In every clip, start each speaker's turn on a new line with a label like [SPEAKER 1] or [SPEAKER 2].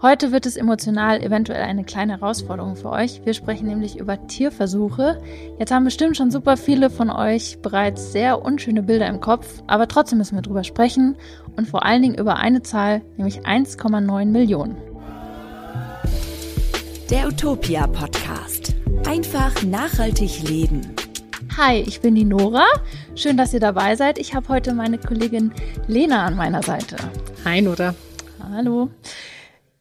[SPEAKER 1] Heute wird es emotional eventuell eine kleine Herausforderung für euch. Wir sprechen nämlich über Tierversuche. Jetzt haben bestimmt schon super viele von euch bereits sehr unschöne Bilder im Kopf, aber trotzdem müssen wir drüber sprechen und vor allen Dingen über eine Zahl, nämlich 1,9 Millionen.
[SPEAKER 2] Der Utopia Podcast. Einfach nachhaltig leben.
[SPEAKER 1] Hi, ich bin die Nora. Schön, dass ihr dabei seid. Ich habe heute meine Kollegin Lena an meiner Seite.
[SPEAKER 3] Hi, Nora.
[SPEAKER 1] Hallo.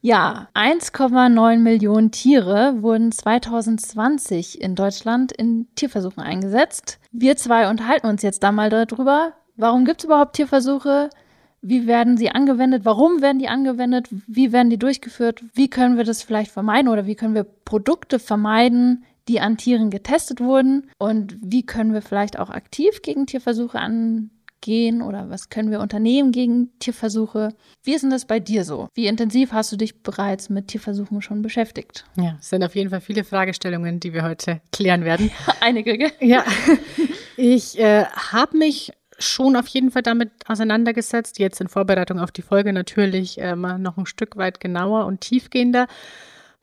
[SPEAKER 1] Ja, 1,9 Millionen Tiere wurden 2020 in Deutschland in Tierversuchen eingesetzt. Wir zwei unterhalten uns jetzt da mal darüber. Warum gibt es überhaupt Tierversuche? Wie werden sie angewendet? Warum werden die angewendet? Wie werden die durchgeführt? Wie können wir das vielleicht vermeiden oder wie können wir Produkte vermeiden, die an Tieren getestet wurden? Und wie können wir vielleicht auch aktiv gegen Tierversuche an gehen oder was können wir unternehmen gegen Tierversuche? Wie ist denn das bei dir so? Wie intensiv hast du dich bereits mit Tierversuchen schon beschäftigt?
[SPEAKER 3] Ja, es sind auf jeden Fall viele Fragestellungen, die wir heute klären werden.
[SPEAKER 1] Einige, gell?
[SPEAKER 3] Ja. Ich äh, habe mich schon auf jeden Fall damit auseinandergesetzt, jetzt in Vorbereitung auf die Folge natürlich ähm, noch ein Stück weit genauer und tiefgehender.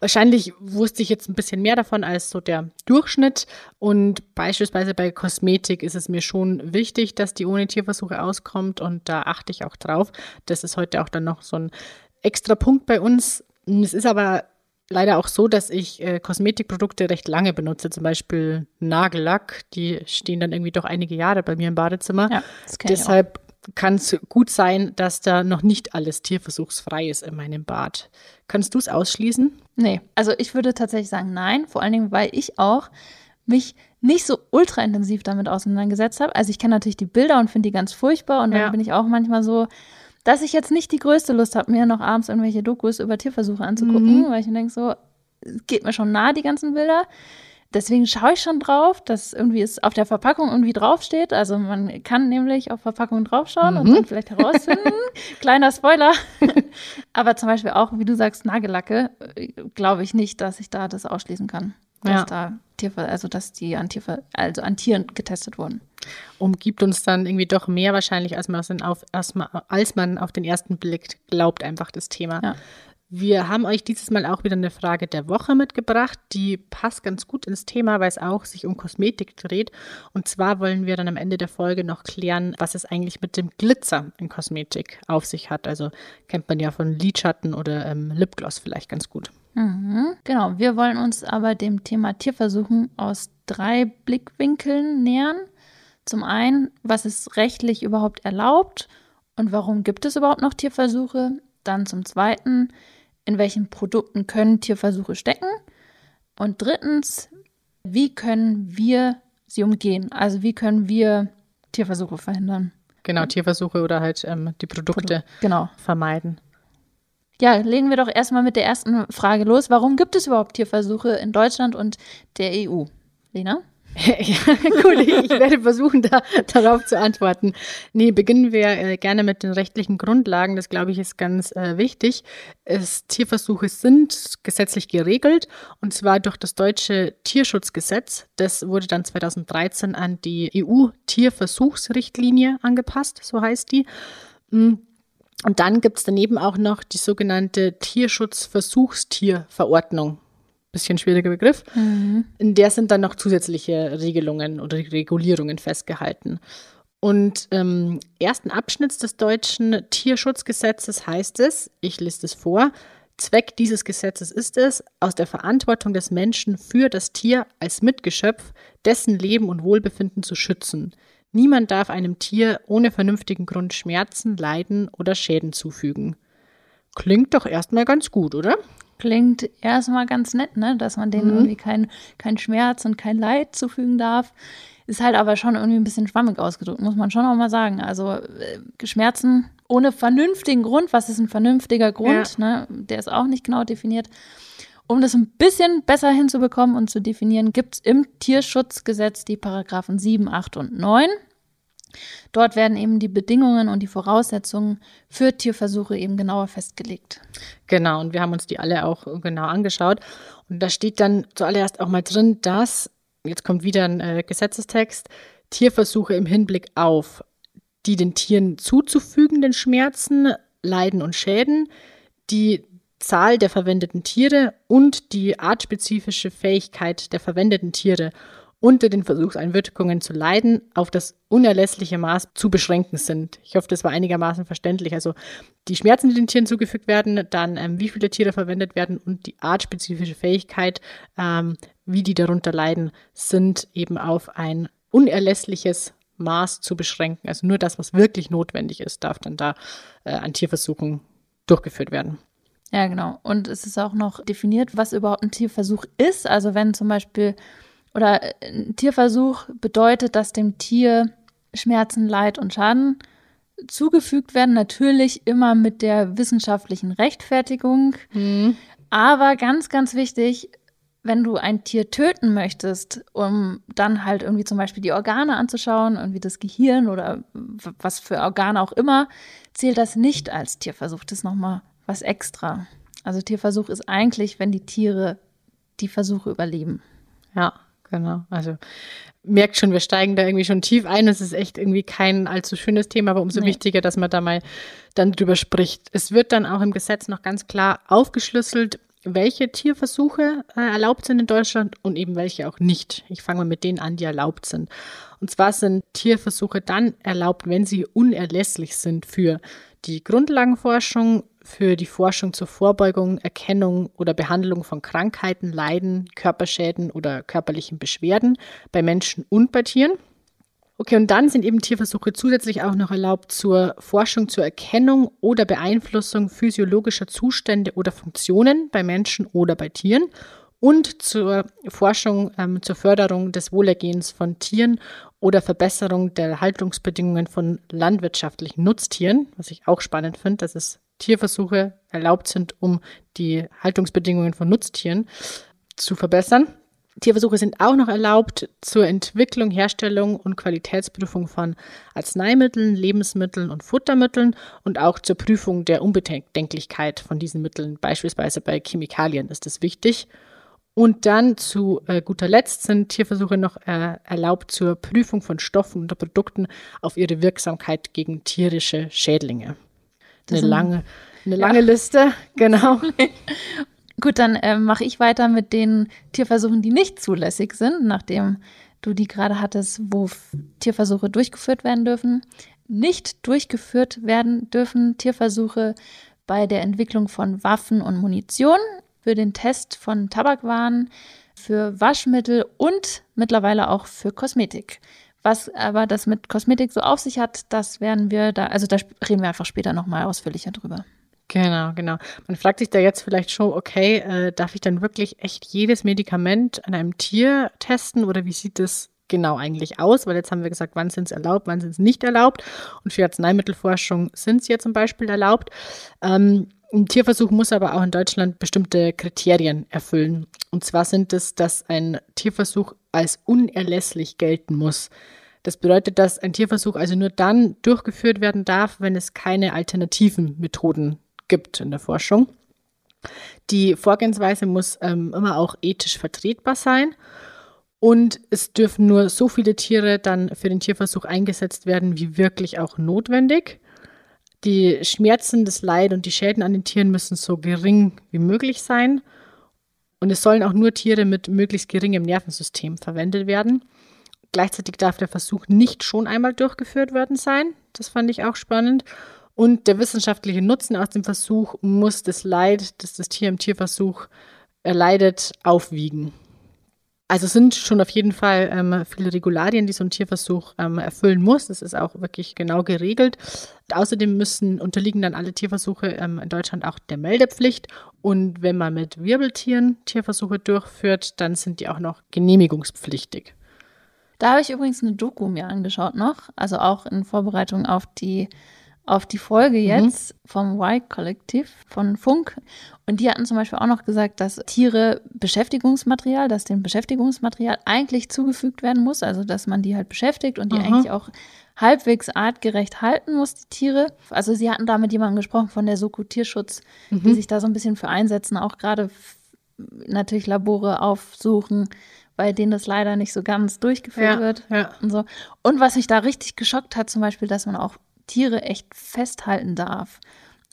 [SPEAKER 3] Wahrscheinlich wusste ich jetzt ein bisschen mehr davon als so der Durchschnitt. Und beispielsweise bei Kosmetik ist es mir schon wichtig, dass die ohne Tierversuche auskommt. Und da achte ich auch drauf. Das ist heute auch dann noch so ein extra Punkt bei uns. Es ist aber leider auch so, dass ich äh, Kosmetikprodukte recht lange benutze, zum Beispiel Nagellack, die stehen dann irgendwie doch einige Jahre bei mir im Badezimmer. Ja, das Deshalb kann es gut sein, dass da noch nicht alles tierversuchsfrei ist in meinem Bad. Kannst du es ausschließen?
[SPEAKER 1] Nee, also ich würde tatsächlich sagen nein, vor allen Dingen, weil ich auch mich nicht so ultra intensiv damit auseinandergesetzt habe. Also ich kenne natürlich die Bilder und finde die ganz furchtbar und dann ja. bin ich auch manchmal so, dass ich jetzt nicht die größte Lust habe, mir noch abends irgendwelche Dokus über Tierversuche anzugucken, mhm. weil ich mir denke so, geht mir schon nah, die ganzen Bilder deswegen schaue ich schon drauf, dass irgendwie es auf der Verpackung irgendwie draufsteht. Also man kann nämlich auf Verpackungen draufschauen mhm. und dann vielleicht herausfinden. Kleiner Spoiler. Aber zum Beispiel auch, wie du sagst, Nagellacke, äh, glaube ich nicht, dass ich da das ausschließen kann. Dass ja. da Tierver also dass die an, Tierver also an Tieren getestet wurden.
[SPEAKER 3] Umgibt uns dann irgendwie doch mehr wahrscheinlich, als man, auf, als man auf den ersten Blick glaubt, einfach das Thema. Ja. Wir haben euch dieses Mal auch wieder eine Frage der Woche mitgebracht. Die passt ganz gut ins Thema, weil es auch sich um Kosmetik dreht. Und zwar wollen wir dann am Ende der Folge noch klären, was es eigentlich mit dem Glitzer in Kosmetik auf sich hat. Also kennt man ja von Lidschatten oder ähm, Lipgloss vielleicht ganz gut.
[SPEAKER 1] Mhm, genau, wir wollen uns aber dem Thema Tierversuchen aus drei Blickwinkeln nähern. Zum einen, was ist rechtlich überhaupt erlaubt und warum gibt es überhaupt noch Tierversuche? Dann zum zweiten, in welchen Produkten können Tierversuche stecken? Und drittens, wie können wir sie umgehen? Also wie können wir Tierversuche verhindern?
[SPEAKER 3] Genau, Tierversuche oder halt ähm, die Produkte Produ
[SPEAKER 1] genau.
[SPEAKER 3] vermeiden.
[SPEAKER 1] Ja, legen wir doch erstmal mit der ersten Frage los. Warum gibt es überhaupt Tierversuche in Deutschland und der EU? Lena?
[SPEAKER 3] Ja, cool. Ich werde versuchen, da, darauf zu antworten. Nee, beginnen wir äh, gerne mit den rechtlichen Grundlagen. Das, glaube ich, ist ganz äh, wichtig. Es, Tierversuche sind gesetzlich geregelt und zwar durch das deutsche Tierschutzgesetz. Das wurde dann 2013 an die EU-Tierversuchsrichtlinie angepasst, so heißt die. Mm. Und dann gibt es daneben auch noch die sogenannte Tierschutzversuchstierverordnung bisschen schwieriger Begriff. Mhm. In der sind dann noch zusätzliche Regelungen oder Regulierungen festgehalten. Und im ähm, ersten Abschnitt des deutschen Tierschutzgesetzes heißt es, ich lese es vor, Zweck dieses Gesetzes ist es, aus der Verantwortung des Menschen für das Tier als Mitgeschöpf dessen Leben und Wohlbefinden zu schützen. Niemand darf einem Tier ohne vernünftigen Grund Schmerzen, Leiden oder Schäden zufügen. Klingt doch erstmal ganz gut, oder?
[SPEAKER 1] Klingt erstmal ganz nett, ne? Dass man denen mhm. irgendwie keinen kein Schmerz und kein Leid zufügen darf. Ist halt aber schon irgendwie ein bisschen schwammig ausgedrückt, muss man schon auch mal sagen. Also äh, Schmerzen ohne vernünftigen Grund, was ist ein vernünftiger Grund, ja. ne? Der ist auch nicht genau definiert. Um das ein bisschen besser hinzubekommen und zu definieren, gibt es im Tierschutzgesetz die Paragraphen 7, 8 und 9. Dort werden eben die Bedingungen und die Voraussetzungen für Tierversuche eben genauer festgelegt.
[SPEAKER 3] Genau, und wir haben uns die alle auch genau angeschaut. Und da steht dann zuallererst auch mal drin, dass, jetzt kommt wieder ein äh, Gesetzestext, Tierversuche im Hinblick auf die den Tieren zuzufügenden Schmerzen, Leiden und Schäden, die Zahl der verwendeten Tiere und die artspezifische Fähigkeit der verwendeten Tiere unter den Versuchseinwirkungen zu leiden, auf das unerlässliche Maß zu beschränken sind. Ich hoffe, das war einigermaßen verständlich. Also die Schmerzen, die den Tieren zugefügt werden, dann ähm, wie viele Tiere verwendet werden und die artspezifische Fähigkeit, ähm, wie die darunter leiden, sind eben auf ein unerlässliches Maß zu beschränken. Also nur das, was wirklich notwendig ist, darf dann da äh, an Tierversuchen durchgeführt werden.
[SPEAKER 1] Ja, genau. Und es ist auch noch definiert, was überhaupt ein Tierversuch ist. Also wenn zum Beispiel oder äh, ein Tierversuch bedeutet, dass dem Tier Schmerzen, Leid und Schaden zugefügt werden. Natürlich immer mit der wissenschaftlichen Rechtfertigung. Mhm. Aber ganz, ganz wichtig, wenn du ein Tier töten möchtest, um dann halt irgendwie zum Beispiel die Organe anzuschauen, irgendwie das Gehirn oder was für Organe auch immer, zählt das nicht als Tierversuch. Das ist nochmal was extra. Also Tierversuch ist eigentlich, wenn die Tiere die Versuche überleben.
[SPEAKER 3] Ja, genau. Also merkt schon, wir steigen da irgendwie schon tief ein. Es ist echt irgendwie kein allzu schönes Thema, aber umso nee. wichtiger, dass man da mal dann drüber spricht. Es wird dann auch im Gesetz noch ganz klar aufgeschlüsselt, welche Tierversuche äh, erlaubt sind in Deutschland und eben welche auch nicht. Ich fange mal mit denen an, die erlaubt sind. Und zwar sind Tierversuche dann erlaubt, wenn sie unerlässlich sind für die Grundlagenforschung, für die Forschung zur Vorbeugung, Erkennung oder Behandlung von Krankheiten, Leiden, Körperschäden oder körperlichen Beschwerden bei Menschen und bei Tieren. Okay, und dann sind eben Tierversuche zusätzlich auch noch erlaubt zur Forschung zur Erkennung oder Beeinflussung physiologischer Zustände oder Funktionen bei Menschen oder bei Tieren und zur Forschung ähm, zur Förderung des Wohlergehens von Tieren oder Verbesserung der Haltungsbedingungen von landwirtschaftlichen Nutztieren, was ich auch spannend finde, dass es Tierversuche erlaubt sind, um die Haltungsbedingungen von Nutztieren zu verbessern. Tierversuche sind auch noch erlaubt zur Entwicklung, Herstellung und Qualitätsprüfung von Arzneimitteln, Lebensmitteln und Futtermitteln und auch zur Prüfung der Unbedenklichkeit von diesen Mitteln. Beispielsweise bei Chemikalien ist das wichtig. Und dann zu äh, guter Letzt sind Tierversuche noch äh, erlaubt zur Prüfung von Stoffen oder Produkten auf ihre Wirksamkeit gegen tierische Schädlinge. Eine lange, eine lange ja. Liste, genau.
[SPEAKER 1] Gut, dann äh, mache ich weiter mit den Tierversuchen, die nicht zulässig sind, nachdem du die gerade hattest, wo Tierversuche durchgeführt werden dürfen. Nicht durchgeführt werden dürfen Tierversuche bei der Entwicklung von Waffen und Munition, für den Test von Tabakwaren, für Waschmittel und mittlerweile auch für Kosmetik. Was aber das mit Kosmetik so auf sich hat, das werden wir da, also da reden wir einfach später nochmal ausführlicher drüber.
[SPEAKER 3] Genau, genau. Man fragt sich da jetzt vielleicht schon, okay, äh, darf ich dann wirklich echt jedes Medikament an einem Tier testen oder wie sieht das genau eigentlich aus? Weil jetzt haben wir gesagt, wann sind es erlaubt, wann sind es nicht erlaubt. Und für Arzneimittelforschung sind es ja zum Beispiel erlaubt. Ähm, ein Tierversuch muss aber auch in Deutschland bestimmte Kriterien erfüllen. Und zwar sind es, dass ein Tierversuch als unerlässlich gelten muss. Das bedeutet, dass ein Tierversuch also nur dann durchgeführt werden darf, wenn es keine alternativen Methoden gibt in der Forschung. Die Vorgehensweise muss ähm, immer auch ethisch vertretbar sein. Und es dürfen nur so viele Tiere dann für den Tierversuch eingesetzt werden, wie wirklich auch notwendig. Die Schmerzen, das Leid und die Schäden an den Tieren müssen so gering wie möglich sein. Und es sollen auch nur Tiere mit möglichst geringem Nervensystem verwendet werden. Gleichzeitig darf der Versuch nicht schon einmal durchgeführt worden sein. Das fand ich auch spannend. Und der wissenschaftliche Nutzen aus dem Versuch muss das Leid, das das Tier im Tierversuch erleidet, aufwiegen. Also sind schon auf jeden Fall ähm, viele Regularien, die so ein Tierversuch ähm, erfüllen muss. Das ist auch wirklich genau geregelt. Und außerdem müssen unterliegen dann alle Tierversuche ähm, in Deutschland auch der Meldepflicht. Und wenn man mit Wirbeltieren Tierversuche durchführt, dann sind die auch noch genehmigungspflichtig.
[SPEAKER 1] Da habe ich übrigens eine Doku mir angeschaut noch, also auch in Vorbereitung auf die auf die Folge mhm. jetzt mhm. vom Y-Kollektiv von Funk. Und die hatten zum Beispiel auch noch gesagt, dass Tiere Beschäftigungsmaterial, dass dem Beschäftigungsmaterial eigentlich zugefügt werden muss, also dass man die halt beschäftigt und die Aha. eigentlich auch halbwegs artgerecht halten muss, die Tiere. Also sie hatten da mit jemandem gesprochen von der Soko Tierschutz, mhm. die sich da so ein bisschen für einsetzen, auch gerade natürlich Labore aufsuchen, bei denen das leider nicht so ganz durchgeführt ja, wird ja. und so. Und was mich da richtig geschockt hat, zum Beispiel, dass man auch Tiere echt festhalten darf.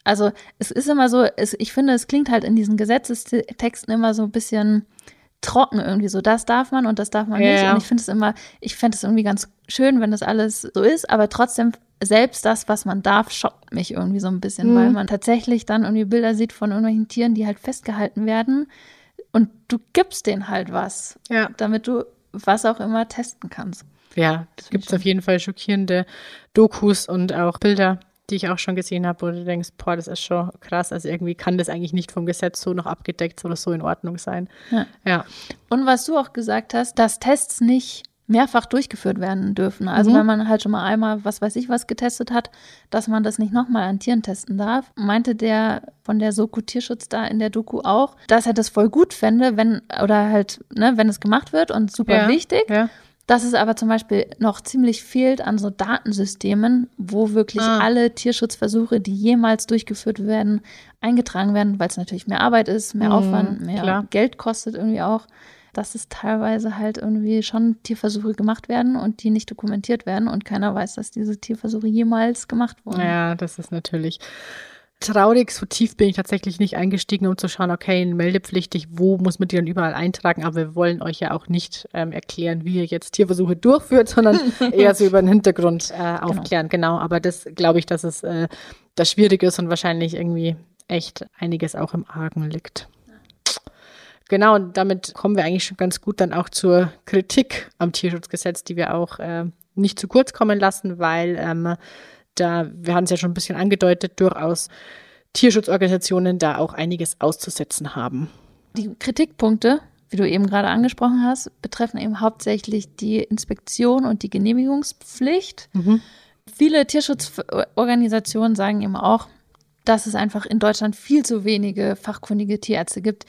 [SPEAKER 1] Also es ist immer so, es, ich finde, es klingt halt in diesen Gesetzestexten immer so ein bisschen trocken irgendwie so. Das darf man und das darf man
[SPEAKER 3] Ja,
[SPEAKER 1] nicht. Und ich finde es immer, ich fände es irgendwie ganz schön, wenn das alles so ist, aber trotzdem selbst das, was man darf, schockt mich irgendwie so ein bisschen,
[SPEAKER 3] Mhm.
[SPEAKER 1] weil man tatsächlich dann irgendwie Bilder sieht von irgendwelchen Tieren, die halt festgehalten werden und du gibst denen halt was,
[SPEAKER 3] Ja.
[SPEAKER 1] damit du was auch immer testen kannst.
[SPEAKER 3] Ja, es gibt auf jeden Fall schockierende Dokus und auch Bilder, die ich auch schon gesehen habe, wo du denkst, boah, das ist schon krass. Also irgendwie kann das eigentlich nicht vom Gesetz so noch abgedeckt oder so in Ordnung sein.
[SPEAKER 1] Ja.
[SPEAKER 3] Ja,
[SPEAKER 1] Und was du auch gesagt hast, dass Tests nicht mehrfach durchgeführt werden dürfen. Also
[SPEAKER 3] Mhm.
[SPEAKER 1] wenn man halt schon mal einmal, was weiß ich, was getestet hat, dass man das nicht nochmal an Tieren testen darf, meinte der von der Soko Tierschutz da in der Doku auch, dass er das voll gut fände, wenn, oder halt, ne, wenn es gemacht wird und super
[SPEAKER 3] ja,
[SPEAKER 1] wichtig.
[SPEAKER 3] Ja.
[SPEAKER 1] Dass es aber zum Beispiel noch ziemlich fehlt an so Datensystemen, wo wirklich
[SPEAKER 3] Ah.
[SPEAKER 1] alle Tierschutzversuche, die jemals durchgeführt werden, eingetragen werden, weil es natürlich mehr Arbeit ist, mehr
[SPEAKER 3] Mhm,
[SPEAKER 1] Aufwand, mehr
[SPEAKER 3] klar.
[SPEAKER 1] Geld kostet irgendwie auch. Dass es teilweise halt irgendwie schon Tierversuche gemacht werden und die nicht dokumentiert werden und keiner weiß, dass diese Tierversuche jemals gemacht wurden.
[SPEAKER 3] Ja, das ist natürlich traurig. So tief bin ich tatsächlich nicht eingestiegen, um zu schauen, okay, meldepflichtig, wo muss man die dann überall eintragen? Aber wir wollen euch ja auch nicht ähm, erklären, wie ihr jetzt Tierversuche durchführt, sondern eher so über den Hintergrund äh, aufklären. Genau. aber das glaube ich, dass es äh, das schwierig ist und wahrscheinlich irgendwie echt einiges auch im Argen liegt. Genau, und damit kommen wir eigentlich schon ganz gut dann auch zur Kritik am Tierschutzgesetz, die wir auch äh, nicht zu kurz kommen lassen, weil ähm, da, wir haben es ja schon ein bisschen angedeutet, durchaus Tierschutzorganisationen da auch einiges auszusetzen haben.
[SPEAKER 1] Die Kritikpunkte, wie du eben gerade angesprochen hast, betreffen eben hauptsächlich die Inspektion und die Genehmigungspflicht. Viele Tierschutzorganisationen sagen eben auch, dass es einfach in Deutschland viel zu wenige fachkundige Tierärzte gibt,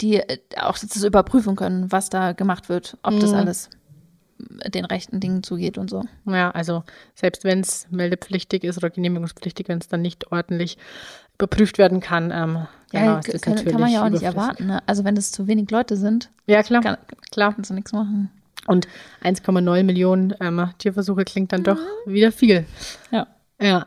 [SPEAKER 1] die äh, auch das überprüfen können, was da gemacht wird, ob das
[SPEAKER 3] Mhm.
[SPEAKER 1] alles den rechten Dingen zugeht und so.
[SPEAKER 3] Ja, also selbst wenn es meldepflichtig ist oder genehmigungspflichtig, wenn es dann nicht ordentlich überprüft werden kann, ähm, genau,
[SPEAKER 1] Ja,
[SPEAKER 3] das
[SPEAKER 1] kann, kann man ja auch nicht erwarten. Ne? Also wenn es zu wenig Leute sind,
[SPEAKER 3] Ja, klar,
[SPEAKER 1] kann,
[SPEAKER 3] klar.
[SPEAKER 1] kannst du nichts machen.
[SPEAKER 3] Und 1,9 Millionen ähm, Tierversuche klingt dann doch wieder viel.
[SPEAKER 1] Ja.
[SPEAKER 3] Ja.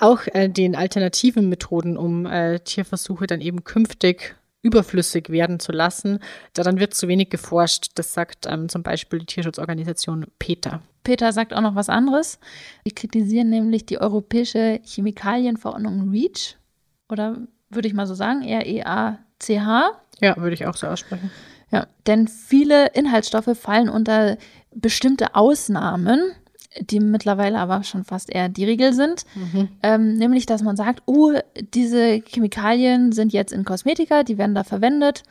[SPEAKER 3] Auch äh, den alternativen Methoden, um äh, Tierversuche dann eben künftig überflüssig werden zu lassen, daran wird zu wenig geforscht. Das sagt ähm, zum Beispiel die Tierschutzorganisation PETA.
[SPEAKER 1] Peter sagt auch noch was anderes. Die kritisieren nämlich die europäische Chemikalienverordnung REACH. Oder würde ich mal so sagen, R-E-A-C-H.
[SPEAKER 3] Ja, würde ich auch so aussprechen.
[SPEAKER 1] Ja, denn viele Inhaltsstoffe fallen unter bestimmte Ausnahmen, die mittlerweile aber schon fast eher die Regel sind. Ähm, nämlich, dass man sagt, oh, diese Chemikalien sind jetzt in Kosmetika, die werden da verwendet.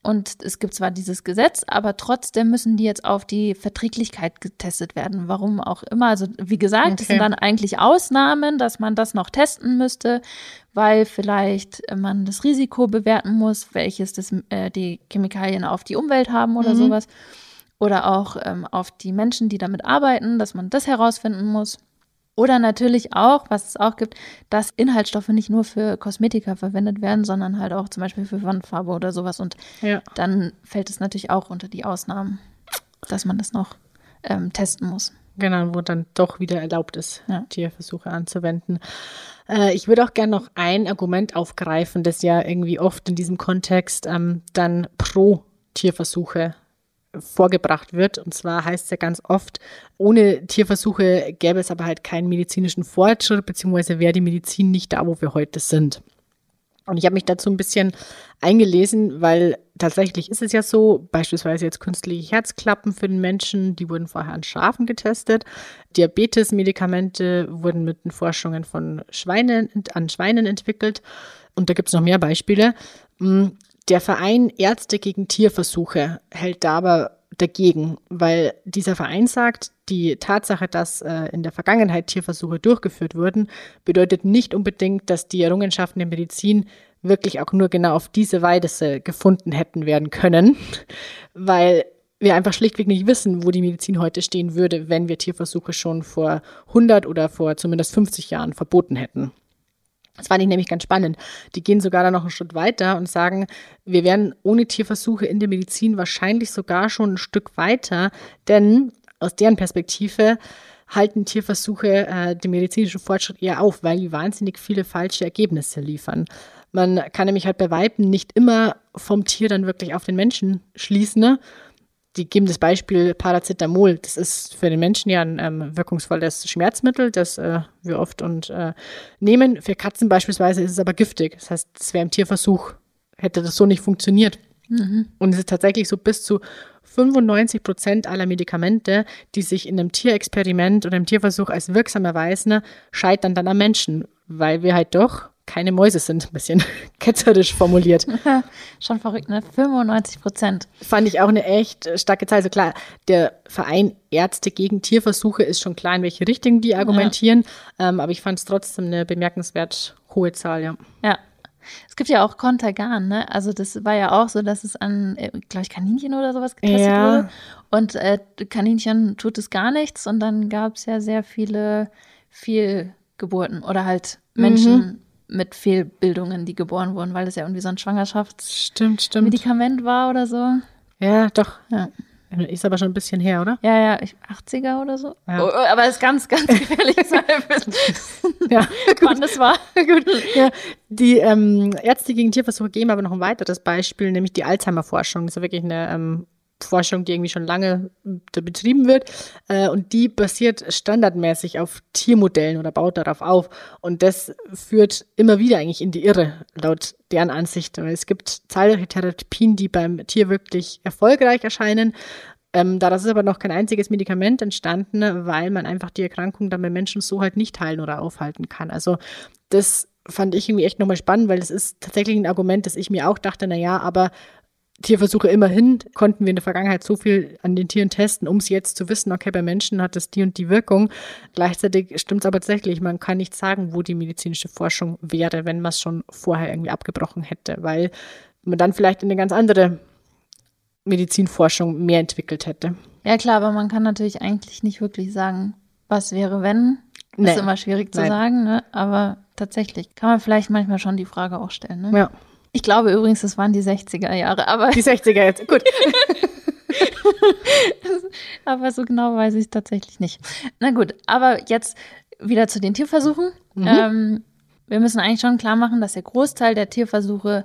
[SPEAKER 1] Und es gibt zwar dieses Gesetz, aber trotzdem müssen die jetzt auf die Verträglichkeit getestet werden. Warum auch immer. Also wie gesagt, es
[SPEAKER 3] Okay.
[SPEAKER 1] sind dann eigentlich Ausnahmen, dass man das noch testen müsste, weil vielleicht man das Risiko bewerten muss, welches das, äh, die Chemikalien auf die Umwelt haben oder
[SPEAKER 3] Mhm.
[SPEAKER 1] sowas. Oder auch ähm, auf die Menschen, die damit arbeiten, dass man das herausfinden muss. Oder natürlich auch, was es auch gibt, dass Inhaltsstoffe nicht nur für Kosmetika verwendet werden, sondern halt auch zum Beispiel für Wandfarbe oder sowas. Und
[SPEAKER 3] Ja.
[SPEAKER 1] dann fällt es natürlich auch unter die Ausnahmen, dass man das noch ähm, testen muss.
[SPEAKER 3] Genau, wo dann doch wieder erlaubt ist,
[SPEAKER 1] Ja.
[SPEAKER 3] Tierversuche anzuwenden. Äh, ich würde auch gerne noch ein Argument aufgreifen, das ja irgendwie oft in diesem Kontext ähm, dann pro Tierversuche vorgebracht wird. Und zwar heißt es ja ganz oft, ohne Tierversuche gäbe es aber halt keinen medizinischen Fortschritt, beziehungsweise wäre die Medizin nicht da, wo wir heute sind. Und ich habe mich dazu ein bisschen eingelesen, weil tatsächlich ist es ja so, beispielsweise jetzt künstliche Herzklappen für den Menschen, die wurden vorher an Schafen getestet. Diabetes-Medikamente wurden mit den Forschungen von Schweinen, an Schweinen entwickelt. Und da gibt es noch mehr Beispiele. Der Verein Ärzte gegen Tierversuche hält da aber dagegen, weil dieser Verein sagt, die Tatsache, dass äh, in der Vergangenheit Tierversuche durchgeführt wurden, bedeutet nicht unbedingt, dass die Errungenschaften der Medizin wirklich auch nur genau auf diese Weise gefunden hätten werden können, weil wir einfach schlichtweg nicht wissen, wo die Medizin heute stehen würde, wenn wir Tierversuche schon vor 100 oder vor zumindest 50 Jahren verboten hätten. Das fand ich nämlich ganz spannend. Die gehen sogar da noch einen Schritt weiter und sagen, wir wären ohne Tierversuche in der Medizin wahrscheinlich sogar schon ein Stück weiter, denn aus deren Perspektive halten Tierversuche äh, den medizinischen Fortschritt eher auf, weil die wahnsinnig viele falsche Ergebnisse liefern. Man kann nämlich halt bei Weiben nicht immer vom Tier dann wirklich auf den Menschen schließen. Ne? Die geben das Beispiel Paracetamol. Das ist für den Menschen ja ein ähm, wirkungsvolles Schmerzmittel, das äh, wir oft und äh, nehmen. Für Katzen beispielsweise ist es aber giftig. Das heißt, es wäre im Tierversuch, hätte das so nicht funktioniert. Mhm. Und es ist tatsächlich so bis zu 95 Prozent aller Medikamente, die sich in einem Tierexperiment oder im Tierversuch als wirksam erweisen, scheitern dann am Menschen, weil wir halt doch keine Mäuse sind, ein bisschen ketzerisch formuliert.
[SPEAKER 1] Schon verrückt, ne? 95 Prozent.
[SPEAKER 3] Fand ich auch eine echt starke Zahl. Also klar, der Verein Ärzte gegen Tierversuche ist schon klar, in welche Richtung die argumentieren, ja. ähm, aber ich fand es trotzdem eine bemerkenswert hohe Zahl, ja.
[SPEAKER 1] Ja. Es gibt ja auch Kontergan, ne? Also das war ja auch so, dass es an, äh, glaube ich, Kaninchen oder sowas getestet ja. wurde. Und äh, Kaninchen tut es gar nichts. Und dann gab es ja sehr viele Fehlgeburten oder halt Menschen, mhm mit Fehlbildungen, die geboren wurden, weil das ja irgendwie so ein Schwangerschaftsmedikament war oder so.
[SPEAKER 3] Ja, doch. Ja. Ist aber schon ein bisschen her, oder?
[SPEAKER 1] Ja, ja, 80er oder so. Ja. Oh, aber es ist ganz, ganz gefährlich.
[SPEAKER 3] ja, wann das war. gut. Ja, die ähm, Ärzte gegen Tierversuche geben aber noch ein weiteres Beispiel, nämlich die Alzheimer-Forschung. Das ist wirklich eine ähm, Forschung, die irgendwie schon lange äh, betrieben wird. Äh, und die basiert standardmäßig auf Tiermodellen oder baut darauf auf. Und das führt immer wieder eigentlich in die Irre, laut deren Ansicht. Es gibt zahlreiche Therapien, die beim Tier wirklich erfolgreich erscheinen. Ähm, daraus ist aber noch kein einziges Medikament entstanden, weil man einfach die Erkrankung dann bei Menschen so halt nicht heilen oder aufhalten kann. Also das fand ich irgendwie echt nochmal spannend, weil das ist tatsächlich ein Argument, das ich mir auch dachte, na ja, aber Tierversuche immerhin konnten wir in der Vergangenheit so viel an den Tieren testen, um es jetzt zu wissen, okay, bei Menschen hat das die und die Wirkung. Gleichzeitig stimmt es aber tatsächlich, man kann nicht sagen, wo die medizinische Forschung wäre, wenn man es schon vorher irgendwie abgebrochen hätte, weil man dann vielleicht in eine ganz andere Medizinforschung mehr entwickelt hätte.
[SPEAKER 1] Ja klar, aber man kann natürlich eigentlich nicht wirklich sagen, was wäre, wenn. Nee. Ist immer schwierig zu Nein. sagen, ne? aber tatsächlich kann man vielleicht manchmal schon die Frage auch stellen. Ne?
[SPEAKER 3] Ja.
[SPEAKER 1] Ich glaube übrigens, das waren die 60er Jahre, aber.
[SPEAKER 3] Die 60er jetzt, gut.
[SPEAKER 1] aber so genau weiß ich es tatsächlich nicht. Na gut, aber jetzt wieder zu den Tierversuchen. Mhm. Ähm, wir müssen eigentlich schon klar machen, dass der Großteil der Tierversuche